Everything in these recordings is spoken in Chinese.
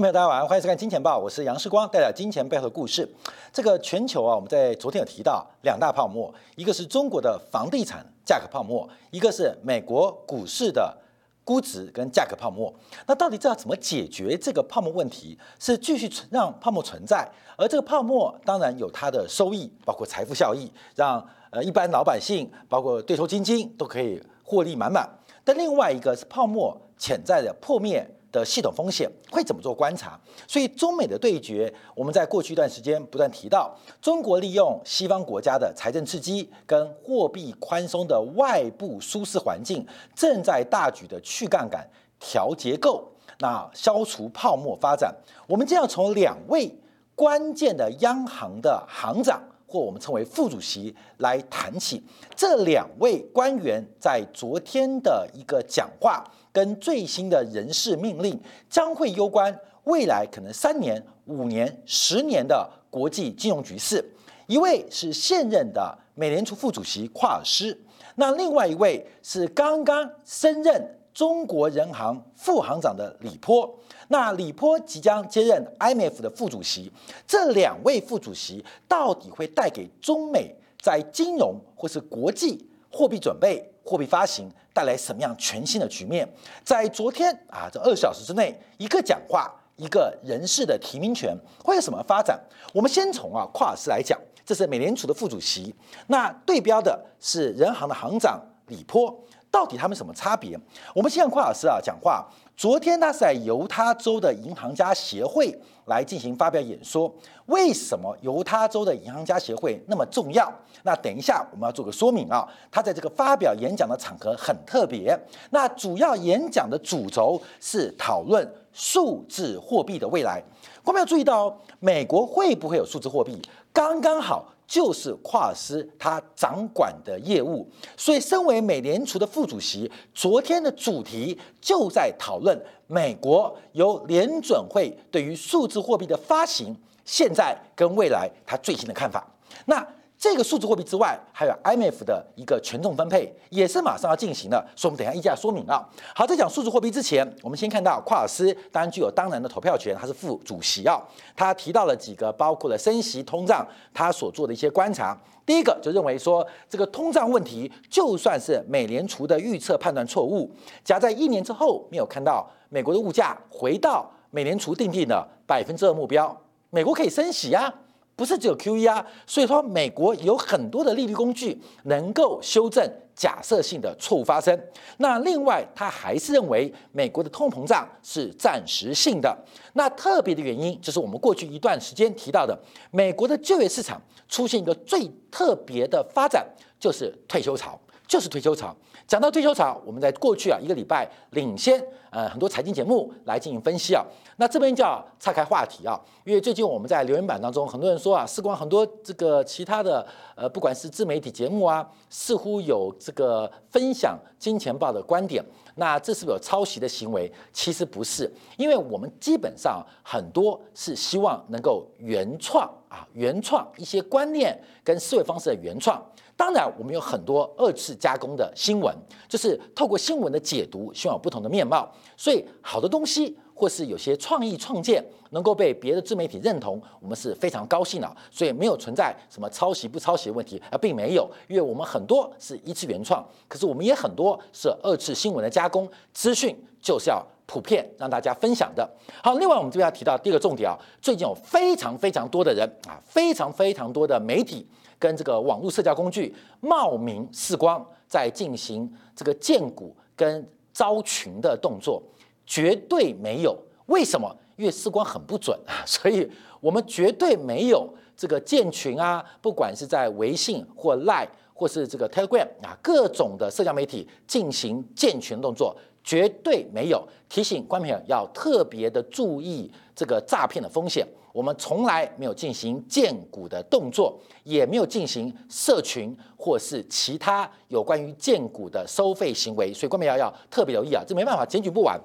朋友大家晚上欢迎收看《金钱报》，我是杨世光，带来金钱背后的故事。这个全球啊，我们在昨天有提到两大泡沫，一个是中国的房地产价格泡沫，一个是美国股市的估值跟价格泡沫。那到底这要怎么解决这个泡沫问题？是继续存让泡沫存在，而这个泡沫当然有它的收益，包括财富效益，让呃一般老百姓，包括对头基金都可以获利满满。但另外一个是泡沫潜在的破灭。的系统风险会怎么做观察？所以中美的对决，我们在过去一段时间不断提到，中国利用西方国家的财政刺激跟货币宽松的外部舒适环境，正在大举的去杠杆、调结构，那消除泡沫发展。我们将要从两位关键的央行的行长。或我们称为副主席来谈起这两位官员在昨天的一个讲话，跟最新的人事命令，将会攸关未来可能三年、五年、十年的国际金融局势。一位是现任的美联储副主席夸尔斯，那另外一位是刚刚升任中国人行副行长的李波。那李波即将接任 IMF 的副主席，这两位副主席到底会带给中美在金融或是国际货币准备、货币发行带来什么样全新的局面？在昨天啊，这二小时之内，一个讲话，一个人事的提名权会有什么发展？我们先从啊夸尔斯来讲，这是美联储的副主席，那对标的是人行的行长李波，到底他们什么差别？我们先让夸老师啊讲话。昨天他是在犹他州的银行家协会来进行发表演说。为什么犹他州的银行家协会那么重要？那等一下我们要做个说明啊。他在这个发表演讲的场合很特别。那主要演讲的主轴是讨论数字货币的未来。我们要注意到，美国会不会有数字货币？刚刚好。就是夸尔斯他掌管的业务，所以身为美联储的副主席，昨天的主题就在讨论美国由联准会对于数字货币的发行，现在跟未来他最新的看法。那。这个数字货币之外，还有 IMF 的一个权重分配，也是马上要进行的，所以我们等下一下说明啊。好，在讲数字货币之前，我们先看到夸尔斯当然具有当然的投票权，他是副主席啊。他提到了几个，包括了升息、通胀，他所做的一些观察。第一个就认为说，这个通胀问题，就算是美联储的预测判断错误，夹在一年之后没有看到美国的物价回到美联储定定的百分之二目标，美国可以升息啊。不是只有 Q E 啊，所以说美国有很多的利率工具能够修正假设性的错误发生。那另外，他还是认为美国的通膨胀是暂时性的。那特别的原因就是我们过去一段时间提到的，美国的就业市场出现一个最特别的发展，就是退休潮。就是退休潮。讲到退休潮，我们在过去啊一个礼拜领先呃很多财经节目来进行分析啊。那这边叫岔开话题啊，因为最近我们在留言板当中，很多人说啊，事关很多这个其他的呃不管是自媒体节目啊，似乎有这个分享金钱豹的观点，那这是不是有抄袭的行为？其实不是，因为我们基本上很多是希望能够原创啊，原创一些观念跟思维方式的原创。当然，我们有很多二次加工的新闻，就是透过新闻的解读，希望有不同的面貌。所以，好的东西或是有些创意创建能够被别的自媒体认同，我们是非常高兴的。所以，没有存在什么抄袭不抄袭的问题，而并没有，因为我们很多是一次原创，可是我们也很多是二次新闻的加工。资讯就是要普遍让大家分享的。好，另外我们这边要提到第二个重点啊，最近有非常非常多的人啊，非常非常多的媒体。跟这个网络社交工具冒名视光，在进行这个建股跟招群的动作，绝对没有。为什么？因为视光很不准啊，所以我们绝对没有这个建群啊，不管是在微信或 Line 或是这个 Telegram 啊，各种的社交媒体进行建群动作，绝对没有。提醒观众朋友要特别的注意这个诈骗的风险。我们从来没有进行荐股的动作，也没有进行社群或是其他有关于荐股的收费行为，所以观众要要特别留意啊！这没办法，检举不完，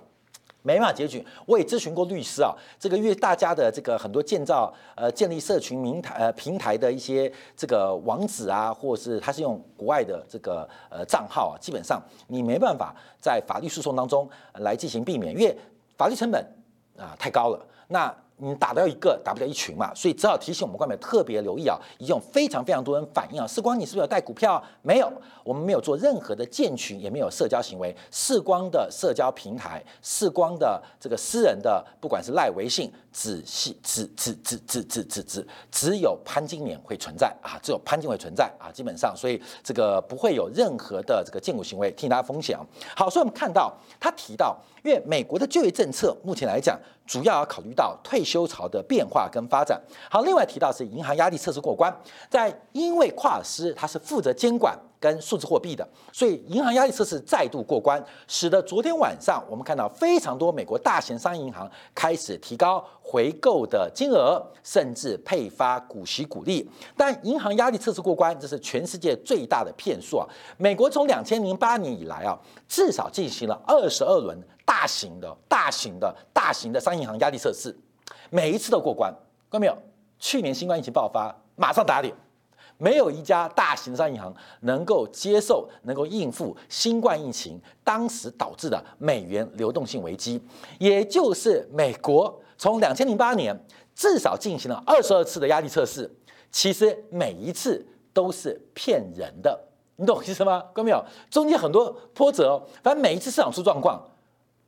没办法检举。我也咨询过律师啊，这个因为大家的这个很多建造呃建立社群平台呃平台的一些这个网址啊，或是他是用国外的这个呃账号啊，基本上你没办法在法律诉讼当中来进行避免，因为法律成本啊太高了。那。你打掉一个，打不掉一群嘛，所以只好提醒我们观众特别留意啊，已经有非常非常多人反映啊，世光你是不是有带股票？没有，我们没有做任何的建群，也没有社交行为。世光的社交平台，世光的这个私人的，不管是赖微信，只系只只只只只只只只有潘金莲会存在啊，只有潘金会存在啊，基本上，所以这个不会有任何的这个建股行为，替大家风险。好，所以我们看到他提到，因为美国的就业政策目前来讲。主要要考虑到退休潮的变化跟发展。好，另外提到是银行压力测试过关，在因为跨尔斯他是负责监管跟数字货币的，所以银行压力测试再度过关，使得昨天晚上我们看到非常多美国大型商业银行开始提高回购的金额，甚至配发股息股利。但银行压力测试过关，这是全世界最大的骗术啊！美国从两千零八年以来啊，至少进行了二十二轮。大型的、大型的、大型的商业银行压力测试，每一次都过关，看到没有？去年新冠疫情爆发，马上打脸，没有一家大型商业银行能够接受、能够应付新冠疫情当时导致的美元流动性危机。也就是美国从两千零八年至少进行了二十二次的压力测试，其实每一次都是骗人的，你懂意思吗？各位没有？中间很多波折，反正每一次市场出状况。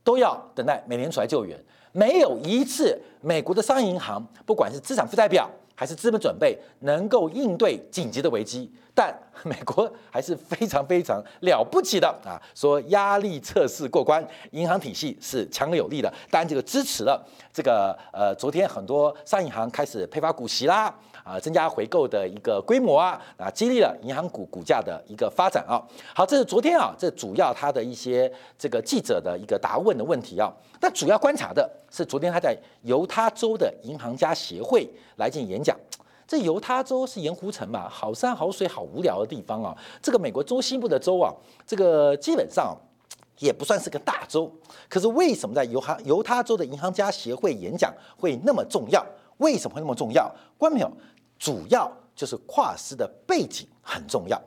都要等待美联储来救援，没有一次美国的商业银行，不管是资产负债表还是资本准备，能够应对紧急的危机。但美国还是非常非常了不起的啊！说压力测试过关，银行体系是强有力的。当然，这个支持了这个呃，昨天很多商业银行开始配发股息啦。啊，增加回购的一个规模啊，啊，激励了银行股股价的一个发展啊。好，这是昨天啊，这主要他的一些这个记者的一个答问的问题啊。但主要观察的是，昨天他在犹他州的银行家协会来进行演讲。这犹他州是盐湖城嘛，好山好水好无聊的地方啊。这个美国中西部的州啊，这个基本上也不算是个大州。可是为什么在犹哈犹他州的银行家协会演讲会那么重要？为什么会那么重要？关没有？主要就是跨斯的背景很重要。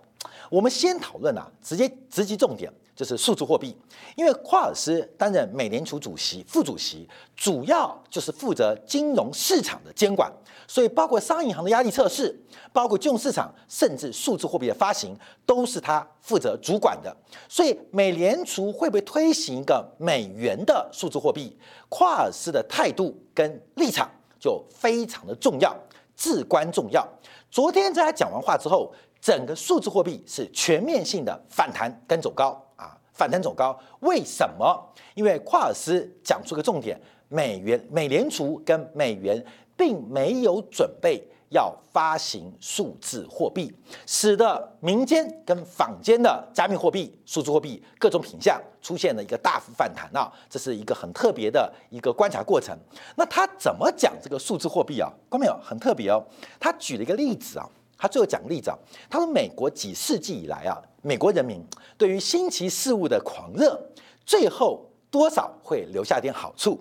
我们先讨论啊，直接直击重点，就是数字货币。因为夸尔斯担任美联储主席、副主席，主要就是负责金融市场的监管，所以包括商业银行的压力测试，包括金融市场，甚至数字货币的发行，都是他负责主管的。所以美联储会不会推行一个美元的数字货币？夸尔斯的态度跟立场就非常的重要。至关重要。昨天在他讲完话之后，整个数字货币是全面性的反弹跟走高啊，反弹走高。为什么？因为夸尔斯讲出个重点：美元、美联储跟美元并没有准备。要发行数字货币，使得民间跟坊间的加密货币、数字货币各种品相出现了一个大幅反弹啊！这是一个很特别的一个观察过程。那他怎么讲这个数字货币啊？看没有？很特别哦。他举了一个例子啊，他最后讲例子啊，他说美国几世纪以来啊，美国人民对于新奇事物的狂热，最后多少会留下点好处。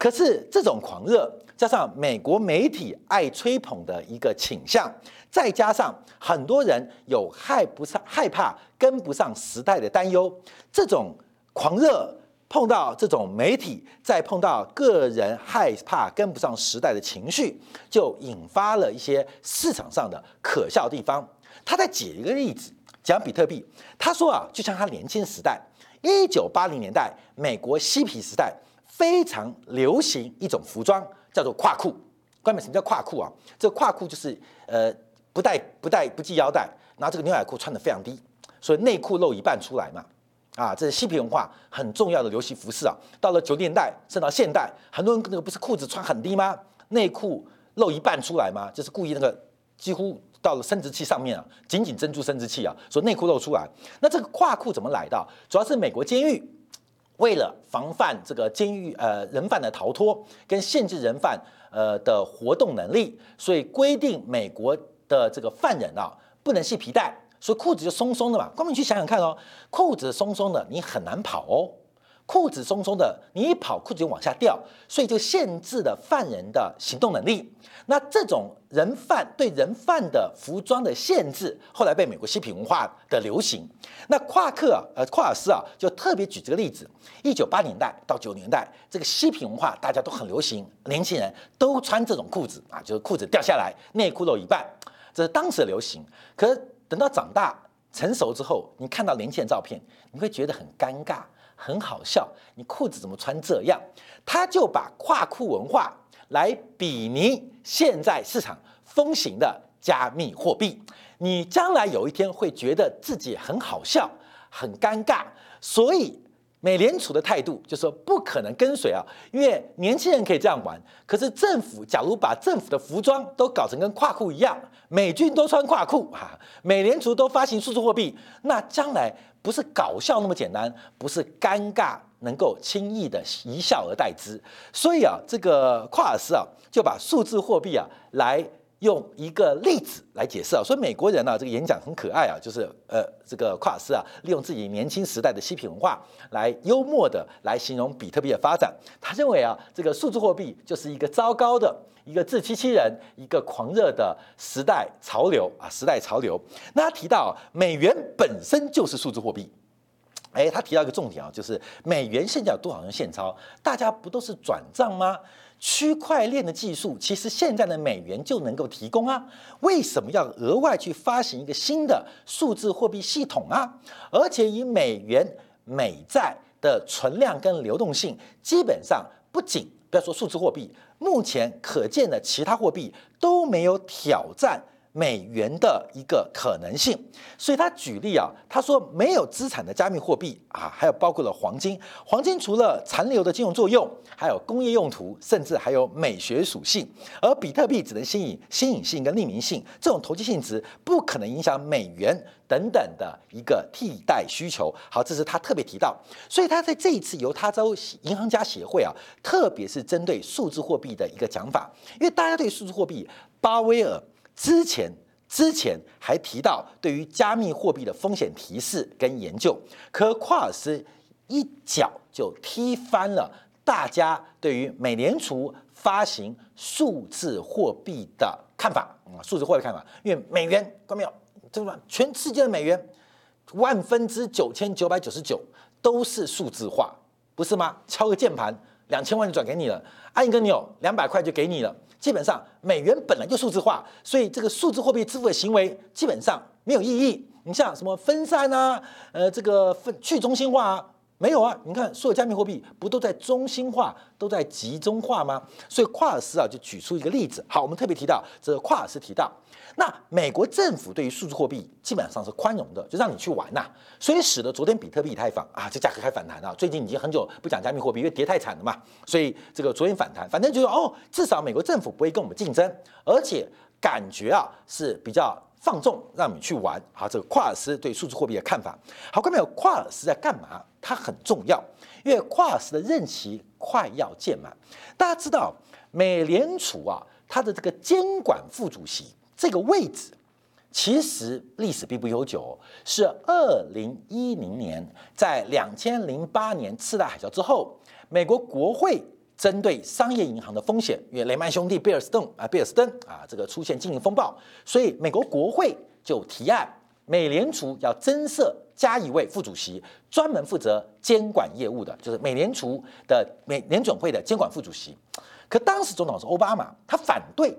可是这种狂热。加上美国媒体爱吹捧的一个倾向，再加上很多人有害不上、害怕跟不上时代的担忧，这种狂热碰到这种媒体，再碰到个人害怕跟不上时代的情绪，就引发了一些市场上的可笑地方。他在举一个例子，讲比特币。他说啊，就像他年轻时代，一九八零年代美国嬉皮时代非常流行一种服装。叫做跨裤，关门什么叫跨裤啊？这个胯裤就是呃不带不带不系腰带，拿这个牛仔裤穿的非常低，所以内裤露一半出来嘛。啊，这是嬉皮文化很重要的流行服饰啊。到了九十年代，甚至到现代，很多人那个不是裤子穿很低吗？内裤露一半出来吗？就是故意那个几乎到了生殖器上面啊，紧紧珍珠生殖器啊，所以内裤露出来。那这个胯裤怎么来的？主要是美国监狱。为了防范这个监狱呃人犯的逃脱，跟限制人犯呃的活动能力，所以规定美国的这个犯人啊不能系皮带，所以裤子就松松的嘛。光明去想想看哦，裤子松松的，你很难跑哦。裤子松松的，你一跑裤子就往下掉，所以就限制了犯人的行动能力。那这种人犯对人犯的服装的限制，后来被美国嬉皮文化的流行。那夸克，呃，夸尔斯啊，就特别举这个例子：一九八年代到九年代，这个嬉皮文化大家都很流行，年轻人都穿这种裤子啊，就是裤子掉下来，内裤露一半，这是当时的流行。可是等到长大成熟之后，你看到年轻人照片，你会觉得很尴尬。很好笑，你裤子怎么穿这样？他就把跨裤文化来比拟现在市场风行的加密货币。你将来有一天会觉得自己很好笑、很尴尬，所以美联储的态度就是说不可能跟随啊，因为年轻人可以这样玩，可是政府假如把政府的服装都搞成跟跨裤一样，美军都穿跨裤啊，美联储都发行数字货币，那将来。不是搞笑那么简单，不是尴尬能够轻易的一笑而代之。所以啊，这个夸尔斯啊就把数字货币啊来用一个例子来解释啊。所以美国人呢这个演讲很可爱啊，就是呃这个夸尔斯啊利用自己年轻时代的嬉皮文化来幽默的来形容比特币的发展。他认为啊这个数字货币就是一个糟糕的。一个自欺欺人、一个狂热的时代潮流啊，时代潮流。那他提到美元本身就是数字货币，哎，他提到一个重点啊，就是美元现在有多少人现钞？大家不都是转账吗？区块链的技术其实现在的美元就能够提供啊，为什么要额外去发行一个新的数字货币系统啊？而且以美元美债的存量跟流动性，基本上不仅不要说数字货币。目前可见的其他货币都没有挑战美元的一个可能性，所以他举例啊，他说没有资产的加密货币啊，还有包括了黄金，黄金除了残留的金融作用，还有工业用途，甚至还有美学属性，而比特币只能吸引新颖性跟匿名性，这种投机性质不可能影响美元。等等的一个替代需求，好，这是他特别提到，所以他在这一次犹他州银行家协会啊，特别是针对数字货币的一个讲法，因为大家对数字货币，巴威尔之前之前还提到对于加密货币的风险提示跟研究，可夸尔斯一脚就踢翻了大家对于美联储发行数字货币的看法啊，数字货币看法，因为美元关没有。这个？全世界的美元万分之九千九百九十九都是数字化，不是吗？敲个键盘，两千万就转给你了；按一个钮，两百块就给你了。基本上美元本来就数字化，所以这个数字货币支付的行为基本上没有意义。你像什么分散啊，呃，这个分去中心化啊。没有啊，你看所有加密货币不都在中心化、都在集中化吗？所以夸尔斯啊就举出一个例子。好，我们特别提到这个夸尔斯提到，那美国政府对于数字货币基本上是宽容的，就让你去玩呐。所以使得昨天比特币以太坊啊，这价格开反弹啊。最近已经很久不讲加密货币，因为跌太惨了嘛。所以这个昨天反弹，反正就是哦，至少美国政府不会跟我们竞争，而且感觉啊是比较。放纵让你去玩，好，这个夸尔斯对数字货币的看法。好，各位朋友，夸尔斯在干嘛？他很重要，因为夸尔斯的任期快要届满。大家知道，美联储啊，它的这个监管副主席这个位置，其实历史并不悠久，是二零一零年在两千零八年次贷海啸之后，美国国会。针对商业银行的风险，因为雷曼兄弟、贝尔斯顿啊、贝尔斯登啊，这个出现经营风暴，所以美国国会就提案，美联储要增设加一位副主席，专门负责监管业务的，就是美联储的美联准会的监管副主席。可当时总统是奥巴马，他反对，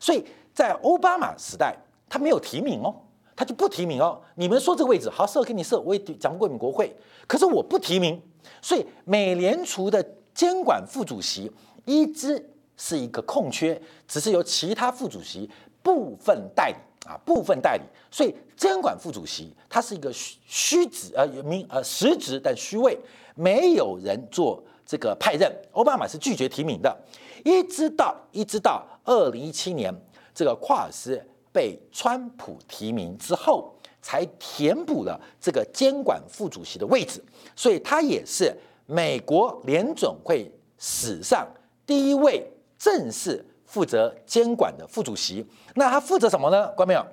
所以在奥巴马时代，他没有提名哦，他就不提名哦。你们说这个位置好设给你设，我也讲过你们国会，可是我不提名，所以美联储的。监管副主席一直是一个空缺，只是由其他副主席部分代理啊，部分代理。所以监管副主席他是一个虚虚职，呃，名呃实职但虚位，没有人做这个派任。奥巴马是拒绝提名的，一直到一直到二零一七年，这个夸尔斯被川普提名之后，才填补了这个监管副主席的位置。所以他也是。美国联准会史上第一位正式负责监管的副主席，那他负责什么呢？关没有？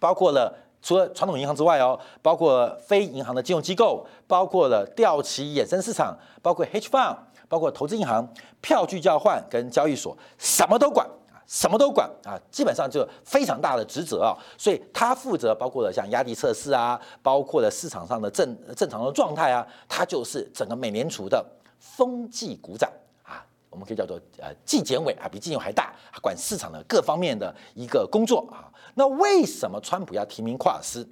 包括了除了传统银行之外哦，包括非银行的金融机构，包括了调期衍生市场，包括 hedge fund，包括投资银行、票据交换跟交易所，什么都管啊，什么都管啊，基本上就非常大的职责啊。所以他负责包括了像压力测试啊，包括了市场上的正正常的状态啊，他就是整个美联储的风纪股长。我们可以叫做呃纪检委啊，比纪检委还大，管市场的各方面的一个工作啊。那为什么川普要提名夸尔斯？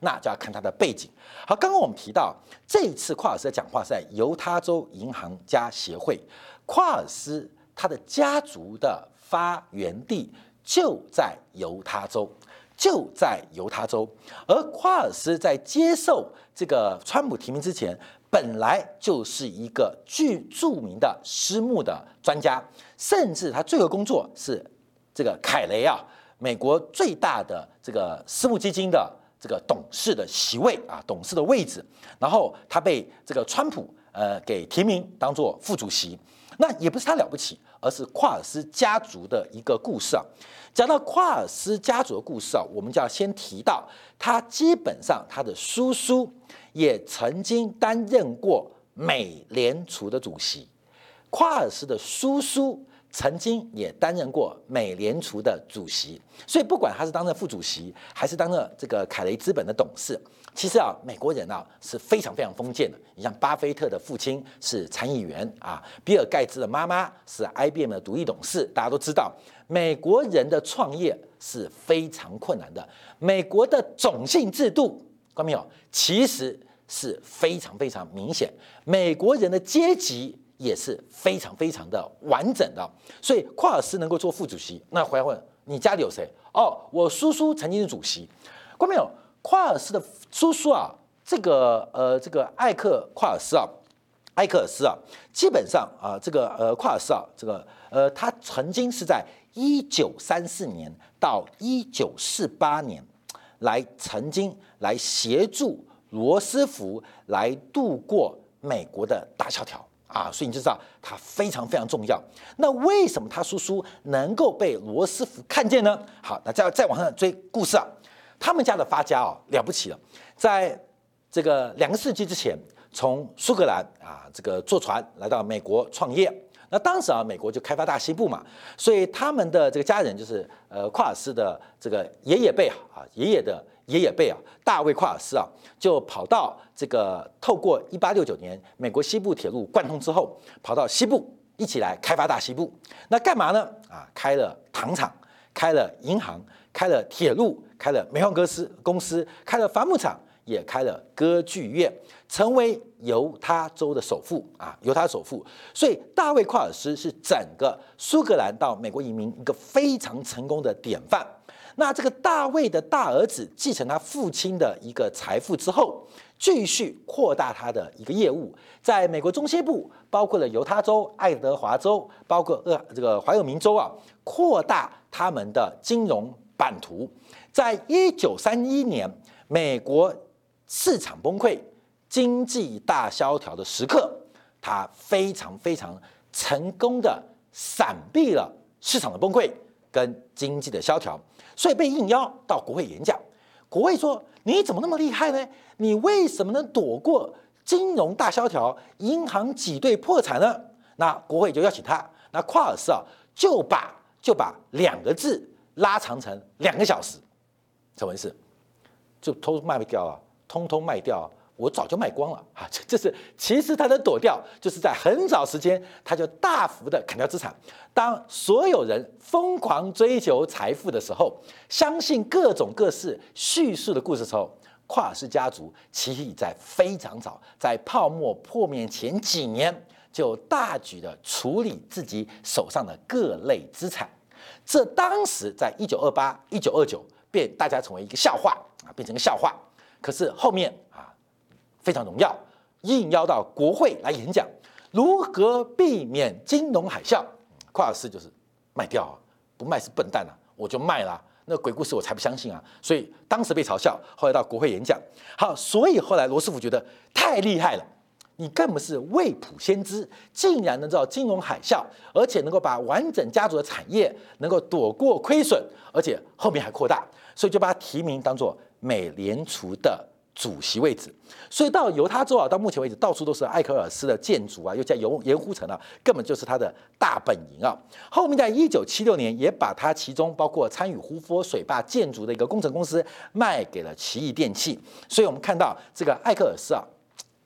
那就要看他的背景。好，刚刚我们提到这一次夸尔斯的讲话是在犹他州银行家协会，夸尔斯他的家族的发源地就在犹他州。就在犹他州，而夸尔斯在接受这个川普提名之前，本来就是一个巨著名的私募的专家，甚至他最后工作是这个凯雷啊，美国最大的这个私募基金的这个董事的席位啊，董事的位置，然后他被这个川普呃给提名当做副主席，那也不是他了不起，而是夸尔斯家族的一个故事啊。讲到夸尔斯家族的故事啊，我们就要先提到他基本上他的叔叔也曾经担任过美联储的主席，夸尔斯的叔叔曾经也担任过美联储的主席，所以不管他是当任副主席还是当任这个凯雷资本的董事。其实啊，美国人啊是非常非常封建的。你像巴菲特的父亲是参议员啊，比尔盖茨的妈妈是 IBM 的独立董事。大家都知道，美国人的创业是非常困难的。美国的种姓制度，看到没有？其实是非常非常明显。美国人的阶级也是非常非常的完整的。所以，夸尔斯能够做副主席，那回来问你家里有谁？哦，我叔叔曾经是主席，看到没有？夸尔斯的叔叔啊，这个呃，这个艾克夸尔斯啊，艾克尔斯啊，基本上啊，这个呃，夸尔斯啊，这个呃，他曾经是在一九三四年到一九四八年来曾经来协助罗斯福来度过美国的大萧条啊，所以你就知道他非常非常重要。那为什么他叔叔能够被罗斯福看见呢？好，那再再往上追故事啊。他们家的发家哦了不起了，在这个两个世纪之前，从苏格兰啊这个坐船来到美国创业。那当时啊，美国就开发大西部嘛，所以他们的这个家人就是呃夸尔斯的这个爷爷辈啊啊爷爷的爷爷辈啊，大卫夸尔斯啊，就跑到这个透过一八六九年美国西部铁路贯通之后，跑到西部一起来开发大西部。那干嘛呢？啊，开了糖厂，开了银行，开了铁路。开了煤矿公司，公司开了伐木厂，也开了歌剧院，成为犹他州的首富啊，犹他首富。所以大卫·夸尔斯是整个苏格兰到美国移民一个非常成功的典范。那这个大卫的大儿子继承他父亲的一个财富之后，继续扩大他的一个业务，在美国中西部，包括了犹他州、爱德华州，包括呃这个怀俄明州啊，扩大他们的金融版图。在一九三一年，美国市场崩溃、经济大萧条的时刻，他非常非常成功的闪避了市场的崩溃跟经济的萧条，所以被应邀到国会演讲。国会说：“你怎么那么厉害呢？你为什么能躲过金融大萧条、银行挤兑破产呢？”那国会就邀请他。那夸尔斯啊，就把就把两个字拉长成两个小时。怎么回事？就偷卖掉啊，通通卖掉，我早就卖光了啊！这这是其实他的躲掉，就是在很早时间他就大幅的砍掉资产。当所有人疯狂追求财富的时候，相信各种各式叙述的故事的时候，夸尔斯家族其实已在非常早，在泡沫破灭前几年就大举的处理自己手上的各类资产。这当时在一九二八、一九二九。变大家成为一个笑话啊，变成个笑话。可是后面啊，非常荣耀，应邀到国会来演讲，如何避免金融海啸？夸尔斯就是卖掉啊，不卖是笨蛋啊，我就卖了。那鬼故事我才不相信啊！所以当时被嘲笑，后来到国会演讲。好，所以后来罗斯福觉得太厉害了，你更不是未卜先知，竟然能知道金融海啸，而且能够把完整家族的产业能够躲过亏损，而且后面还扩大。所以就把他提名当做美联储的主席位置。所以到犹他州啊，到目前为止，到处都是艾克尔斯的建筑啊，又在盐盐湖城啊，根本就是他的大本营啊。后面在一九七六年，也把他其中包括参与胡佛水坝建筑的一个工程公司卖给了奇异电器。所以我们看到这个艾克尔斯啊，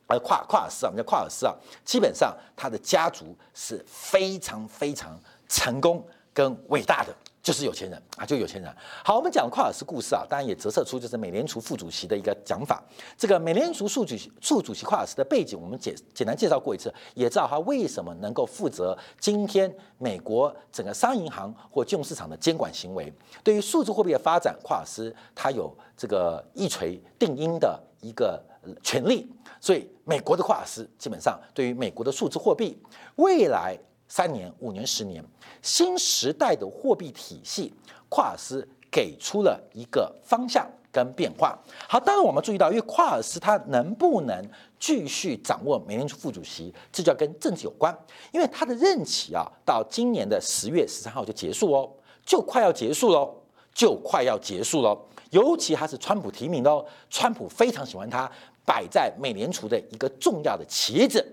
呃，夸夸尔斯啊，我们叫夸尔斯啊，基本上他的家族是非常非常成功跟伟大的。就是有钱人啊，就有钱人。好，我们讲夸尔斯故事啊，当然也折射出就是美联储副主席的一个讲法。这个美联储副主席、副主席夸尔斯的背景，我们简简单介绍过一次，也知道他为什么能够负责今天美国整个商业银行或金融市场的监管行为。对于数字货币的发展，夸尔斯他有这个一锤定音的一个权利。所以，美国的夸尔斯基本上对于美国的数字货币未来。三年、五年、十年，新时代的货币体系，夸尔斯给出了一个方向跟变化。好，当然我们注意到，因为夸尔斯他能不能继续掌握美联储副主席，这就要跟政治有关。因为他的任期啊，到今年的十月十三号就结束哦，就快要结束喽，就快要结束喽。尤其他是川普提名的哦，川普非常喜欢他，摆在美联储的一个重要的旗子，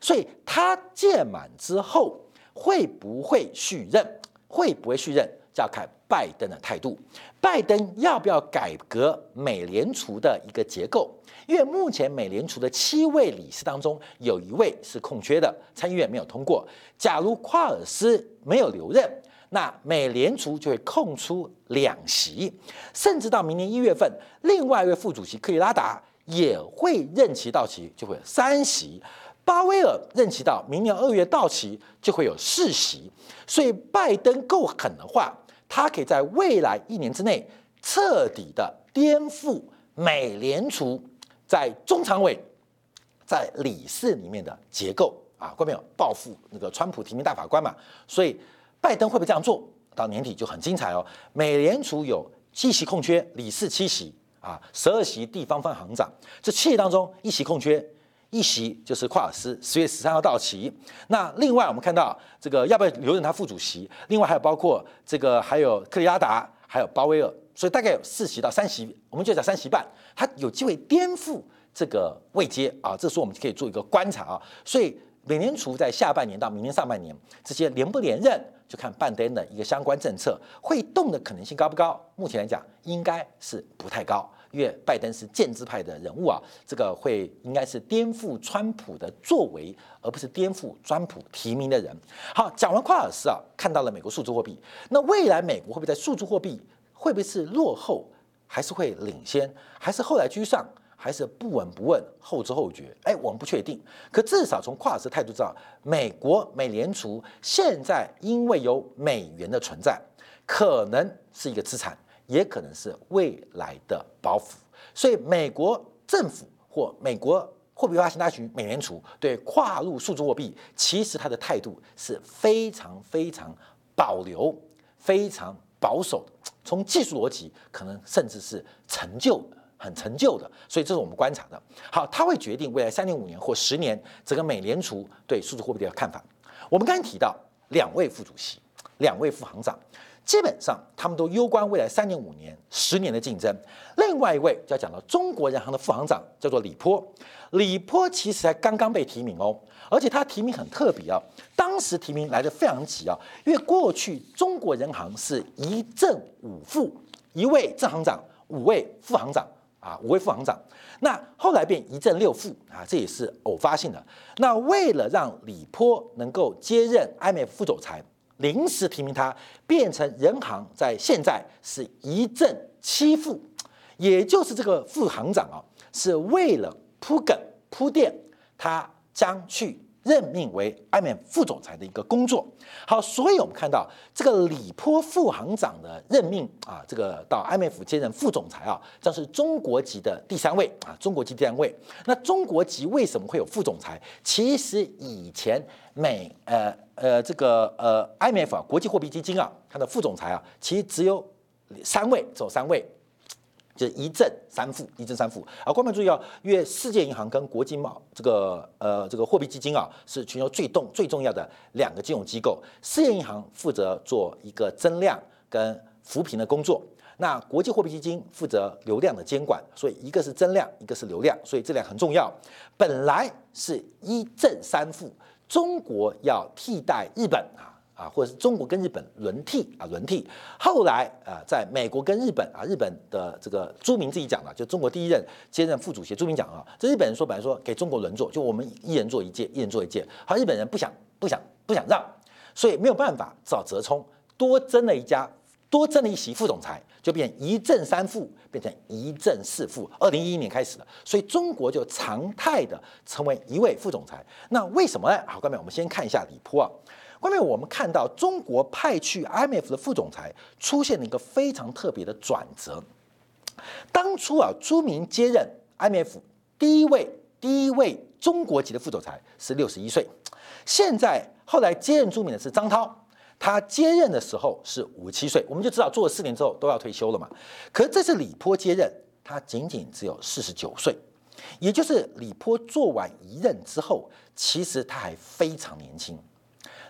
所以他届满之后。会不会续任？会不会续任，就要看拜登的态度。拜登要不要改革美联储的一个结构？因为目前美联储的七位理事当中，有一位是空缺的，参议院没有通过。假如夸尔斯没有留任，那美联储就会空出两席，甚至到明年一月份，另外一位副主席克里拉达也会任期到期，就会三席。巴威尔任期到明年二月到期，就会有世袭，所以拜登够狠的话，他可以在未来一年之内彻底的颠覆美联储在中常委、在理事里面的结构啊，关没有报复那个川普提名大法官嘛？所以拜登会不会这样做？到年底就很精彩哦。美联储有七席空缺，理事七席啊，十二席地方分行长，这七席当中一席空缺。一席就是夸尔斯，十月十三号到期。那另外我们看到这个要不要留任他副主席？另外还有包括这个还有克里亚达，还有鲍威尔，所以大概有四席到三席，我们就讲三席半，他有机会颠覆这个位阶啊。这时候我们可以做一个观察啊。所以美联储在下半年到明年上半年这些连不连任，就看拜登的一个相关政策会动的可能性高不高？目前来讲应该是不太高。因为拜登是建制派的人物啊，这个会应该是颠覆川普的作为，而不是颠覆川普提名的人。好，讲完夸尔斯啊，看到了美国数字货币，那未来美国会不会在数字货币会不会是落后，还是会领先，还是后来居上，还是不闻不问，后知后觉？哎，我们不确定。可至少从夸尔斯态度知道，美国美联储现在因为有美元的存在，可能是一个资产。也可能是未来的包袱，所以美国政府或美国货币发行大局美联储对跨入数字货币，其实它的态度是非常非常保留、非常保守的。从技术逻辑，可能甚至是陈旧、很陈旧的。所以这是我们观察的。好，它会决定未来三年、五年或十年整个美联储对数字货币的看法。我们刚才提到两位副主席、两位副行长。基本上，他们都攸关未来三年、五年、十年的竞争。另外一位就要讲到中国人行的副行长，叫做李波。李波其实才刚刚被提名哦，而且他提名很特别啊。当时提名来的非常急啊，因为过去中国人行是一正五副，一位正行长，五位副行长啊，五位副行长。那后来变一正六副啊，这也是偶发性的。那为了让李波能够接任 IMF 副总裁。临时提名他变成人行，在现在是一正七副，也就是这个副行长啊，是为了铺梗铺垫，他将去任命为 IMF 副总裁的一个工作。好，所以我们看到这个李波副行长的任命啊，这个到 IMF 接任副总裁啊，将是中国籍的第三位啊，中国籍第三位。那中国籍为什么会有副总裁？其实以前美呃。呃，这个呃，IMF 啊，国际货币基金啊，它的副总裁啊，其实只有三位，只有三位，就是一正三负，一正三负。啊，观众注意啊，因为世界银行跟国际贸这个呃这个货币基金啊，是全球最重最重要的两个金融机构。世界银行负责做一个增量跟扶贫的工作，那国际货币基金负责流量的监管，所以一个是增量，一个是流量，所以这两很重要。本来是一正三负，中国要替代日本啊啊，或者是中国跟日本轮替啊轮替。后来啊，在美国跟日本啊，日本的这个朱明自己讲了，就中国第一任接任副主席朱明讲啊，这日本人说本来说给中国轮做，就我们一人做一届，一人做一届，好，日本人不想不想不想让，所以没有办法找折冲，多增了一家。多增了一席副总裁，就变一正三副，变成一正四副。二零一一年开始的，所以中国就常态的成为一位副总裁。那为什么呢？好，各位，我们先看一下李波啊。后面，我们看到中国派去 IMF 的副总裁出现了一个非常特别的转折。当初啊，朱明接任 IMF 第一位第一位中国籍的副总裁是六十一岁，现在后来接任朱明的是张涛。他接任的时候是五十七岁，我们就知道做了四年之后都要退休了嘛。可是这次李波接任，他仅仅只有四十九岁，也就是李波做完一任之后，其实他还非常年轻。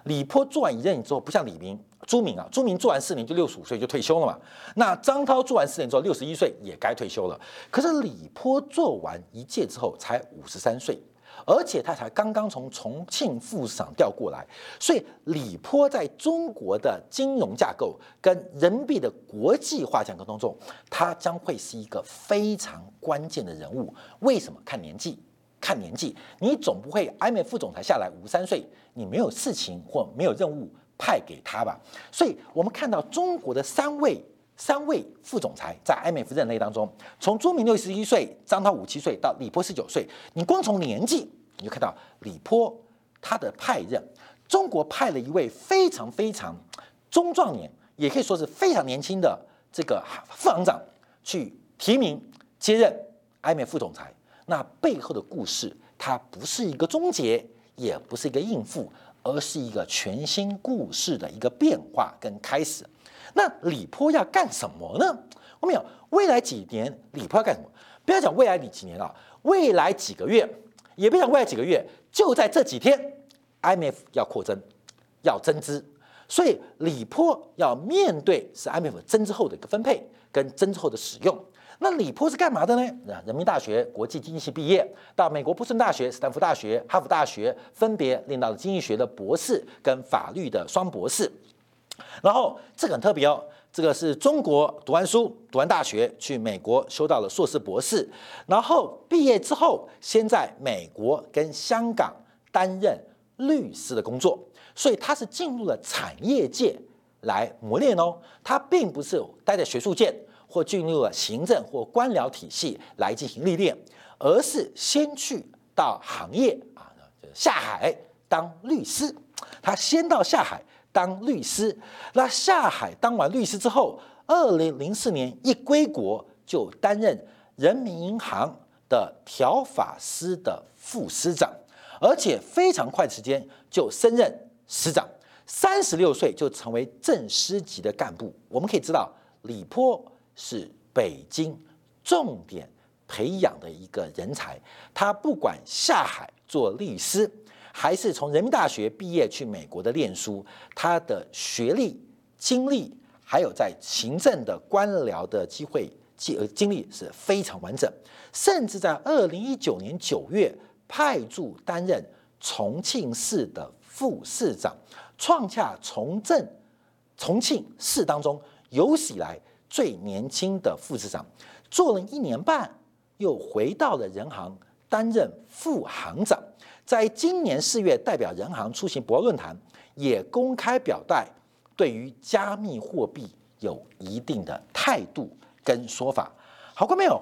李波做完一任之后，不像李明、朱明啊，朱明做完四年就六十五岁就退休了嘛。那张涛做完四年之后六十一岁也该退休了。可是李波做完一届之后才五十三岁。而且他才刚刚从重庆副市长调过来，所以李波在中国的金融架构跟人民币的国际化架构当中，他将会是一个非常关键的人物。为什么？看年纪，看年纪，你总不会 IMF 副总裁下来五十三岁，你没有事情或没有任务派给他吧？所以我们看到中国的三位三位副总裁在 IMF 任内当中，从朱明六十一岁，张涛五七岁到李波十九岁，你光从年纪。你就看到李波他的派任，中国派了一位非常非常中壮年，也可以说是非常年轻的这个副行长去提名接任 IMF 副总裁。那背后的故事，它不是一个终结，也不是一个应付，而是一个全新故事的一个变化跟开始。那李波要干什么呢？我们有未来几年李波要干什么？不要讲未来几年啊，未来几个月。也别讲未来几个月，就在这几天，IMF 要扩增，要增资，所以李波要面对是 IMF 增资后的一个分配跟增资后的使用。那李波是干嘛的呢？人民大学国际经济系毕业，到美国波士顿大学、斯坦福大学、哈佛大学分别念到了经济学的博士跟法律的双博士。然后这个很特别哦。这个是中国读完书，读完大学去美国修到了硕士博士，然后毕业之后，先在美国跟香港担任律师的工作，所以他是进入了产业界来磨练哦。他并不是待在学术界或进入了行政或官僚体系来进行历练，而是先去到行业啊，下海当律师。他先到下海。当律师，那下海当完律师之后，二零零四年一归国就担任人民银行的条法司的副司长，而且非常快时间就升任司长，三十六岁就成为正师级的干部。我们可以知道，李波是北京重点培养的一个人才，他不管下海做律师。还是从人民大学毕业去美国的念书，他的学历、经历，还有在行政的官僚的机会经经历是非常完整。甚至在二零一九年九月派驻担任重庆市的副市长，创下重镇重庆市当中有史以来最年轻的副市长。做了一年半，又回到了人行担任副行长。在今年四月，代表人行出席博论坛，也公开表态，对于加密货币有一定的态度跟说法。好过没有？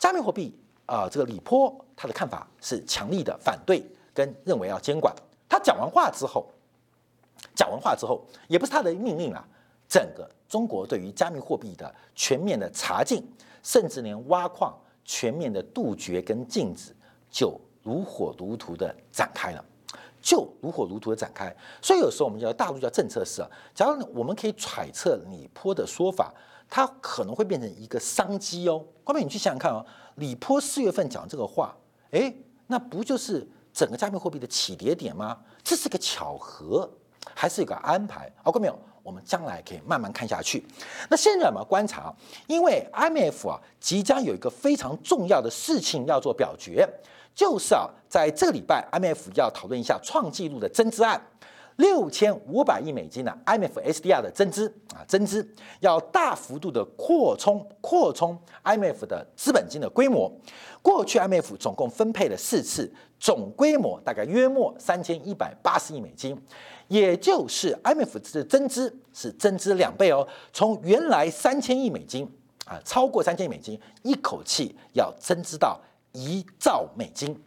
加密货币啊，这个李波他的看法是强力的反对，跟认为要监管。他讲完话之后，讲完话之后，也不是他的命令啊，整个中国对于加密货币的全面的查禁，甚至连挖矿全面的杜绝跟禁止，就。如火如荼的展开了，就如火如荼的展开。所以有时候我们叫大陆叫政策市啊。假如我们可以揣测李波的说法，它可能会变成一个商机哦。关妹，你去想想看哦，李波四月份讲这个话，哎，那不就是整个加密货币的起跌点吗？这是个巧合，还是一个安排？好，关没有？我们将来可以慢慢看下去。那现在我们观察，因为 IMF 啊即将有一个非常重要的事情要做表决，就是啊在这个礼拜，IMF 要讨论一下创纪录的增资案。六千五百亿美金的 IMF SDR 的增资啊，增资要大幅度的扩充扩充 IMF 的资本金的规模。过去 IMF 总共分配了四次，总规模大概约莫三千一百八十亿美金，也就是 IMF 的增资是增资两倍哦，从原来三千亿美金啊，超过三千亿美金，一口气要增资到一兆美金。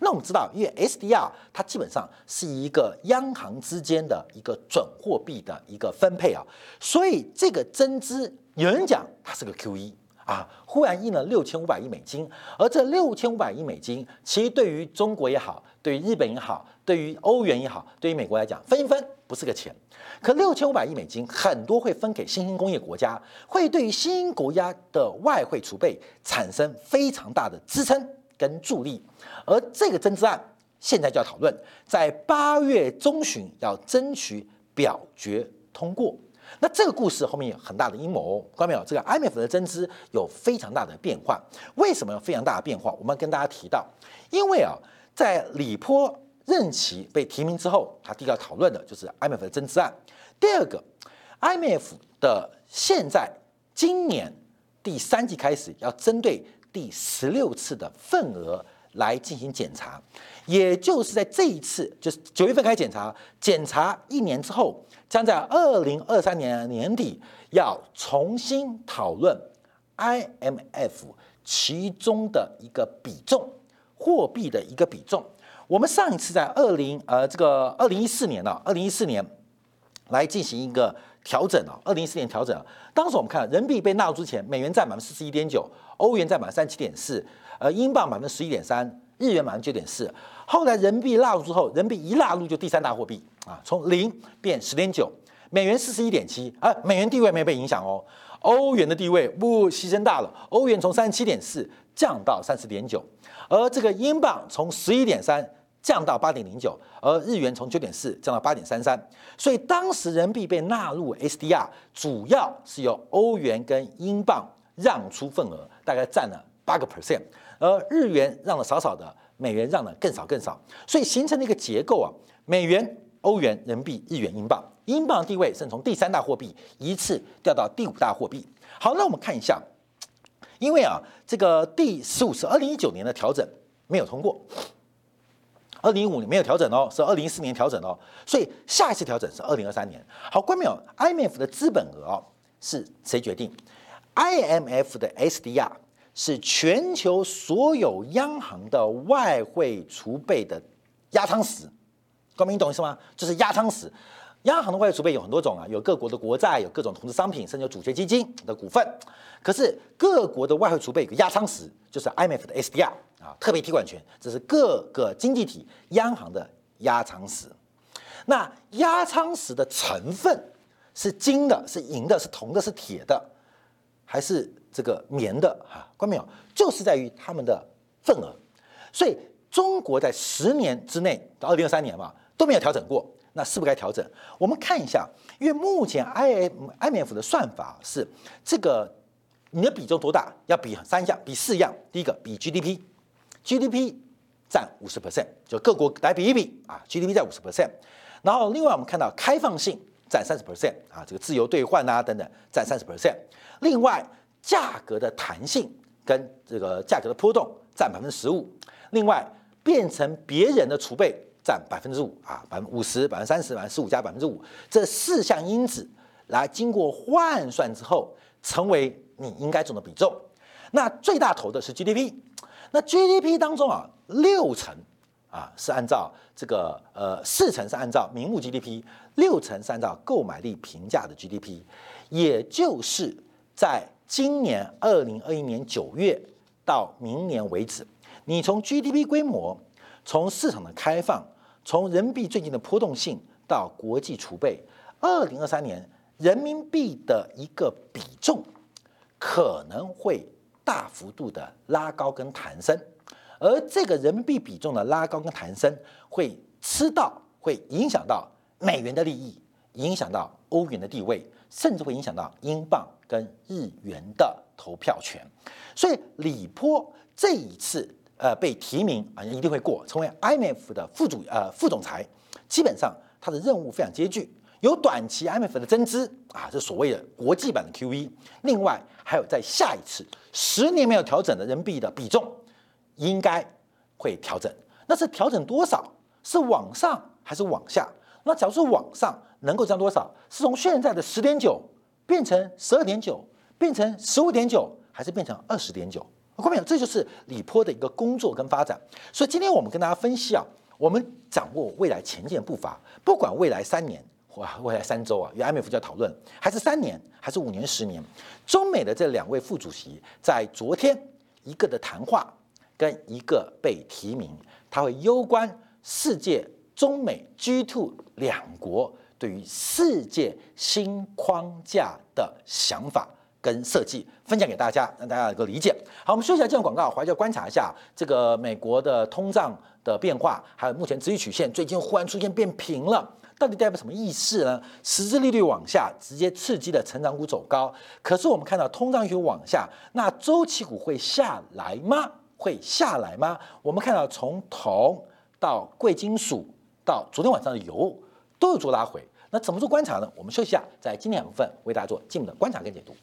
那我们知道，因为 SDR 它基本上是一个央行之间的一个准货币的一个分配啊，所以这个增资有人讲它是个 QE 啊，忽然印了六千五百亿美金，而这六千五百亿美金其实对于中国也好，对于日本也好，对于欧元也好，对于美国来讲分一分不是个钱，可六千五百亿美金很多会分给新兴工业国家，会对于新兴国家的外汇储备产生非常大的支撑。跟助力，而这个增资案现在就要讨论，在八月中旬要争取表决通过。那这个故事后面有很大的阴谋，看到没有？这个 IMF 的增资有非常大的变化。为什么有非常大的变化？我们跟大家提到，因为啊，在里坡任期被提名之后，他第一个讨论的就是 IMF 的增资案。第二个，IMF 的现在今年第三季开始要针对。第十六次的份额来进行检查，也就是在这一次，就是九月份开始检查，检查一年之后，将在二零二三年年底要重新讨论 IMF 其中的一个比重，货币的一个比重。我们上一次在二零呃这个二零一四年呢，二零一四年来进行一个。调整啊，二零一四年调整，当时我们看人民币被纳入之前，美元占百分之四十一点九，欧元占百分之三十七点四，呃，英镑百分之十一点三，日元百分之九点四。后来人民币纳入之后，人民币一纳入就第三大货币啊，从零变十点九，美元四十一点七，啊，美元地位没有被影响哦，欧元的地位不牺牲大了，欧元从三十七点四降到三十点九，而这个英镑从十一点三。降到八点零九，而日元从九点四降到八点三三，所以当时人民币被纳入 SDR，主要是由欧元跟英镑让出份额，大概占了八个 percent，而日元让了少少的，美元让了更少更少，所以形成了一个结构啊，美元、欧元、人民币、日元、英镑，英镑地位是从第三大货币一次掉到第五大货币。好，那我们看一下，因为啊，这个第十五次二零一九年的调整没有通过。二零一五年没有调整哦，是二零一四年调整哦，所以下一次调整是二零二三年。好，关没有？IMF 的资本额哦是谁决定？IMF 的 SDR 是全球所有央行的外汇储备的压舱石。关明，你懂意思吗？就是压舱石。央行的外汇储备有很多种啊，有各国的国债，有各种投资商品，甚至有主权基金的股份。可是各国的外汇储备有个压舱石，就是 IMF 的 SDR。啊，特别提款权，这是各个经济体央行的压舱石。那压舱石的成分是金的、是银的、是铜的、是铁的，还是这个棉的？哈，关没有？就是在于他们的份额。所以中国在十年之内到二零二三年嘛都没有调整过，那是不是该调整？我们看一下，因为目前 I M I M F 的算法是这个你的比重多大？要比三样，比四样。第一个比 G D P。GDP 占五十 percent，就各国来比一比啊，GDP 占五十 percent，然后另外我们看到开放性占三十 percent 啊，这个自由兑换啊等等占三十 percent，另外价格的弹性跟这个价格的波动占百分之十五，另外变成别人的储备占百分之五啊，百分五十、百分之三十、百分之十五加百分之五这四项因子来经过换算之后，成为你应该中的比重。那最大头的是 GDP。那 GDP 当中啊，六成啊是按照这个呃四成是按照名目 GDP，六成是按照购买力评价的 GDP，也就是在今年二零二一年九月到明年为止，你从 GDP 规模、从市场的开放、从人民币最近的波动性到国际储备，二零二三年人民币的一个比重可能会。大幅度的拉高跟弹升，而这个人民币比重的拉高跟弹升，会吃到，会影响到美元的利益，影响到欧元的地位，甚至会影响到英镑跟日元的投票权。所以李波这一次呃被提名啊，一定会过，成为 IMF 的副主呃副总裁。基本上他的任务非常艰巨，有短期 IMF 的增资啊，这所谓的国际版的 QE。另外还有在下一次十年没有调整的人民币的比重，应该会调整。那是调整多少？是往上还是往下？那假如是往上，能够降多少？是从现在的十点九变成十二点九，变成十五点九，还是变成二十点九？各位朋友，这就是李波的一个工作跟发展。所以今天我们跟大家分析啊，我们掌握未来前进的步伐，不管未来三年或未来三周啊，与 IMF 在讨论，还是三年，还是五年、十年，中美的这两位副主席在昨天一个的谈话跟一个被提名，他会攸关世界。中美 G two 两国对于世界新框架的想法跟设计，分享给大家，让大家能够理解。好，我们休息一下，进入广告，回来就观察一下这个美国的通胀的变化，还有目前殖利曲线最近忽然出现变平了，到底代表什么意思呢？实质利率往下，直接刺激了成长股走高。可是我们看到通胀又往下，那周期股会下来吗？会下来吗？我们看到从铜到贵金属。到昨天晚上的油都有做拉回，那怎么做观察呢？我们休息一下，在今天两部分为大家做进一步的观察跟解读。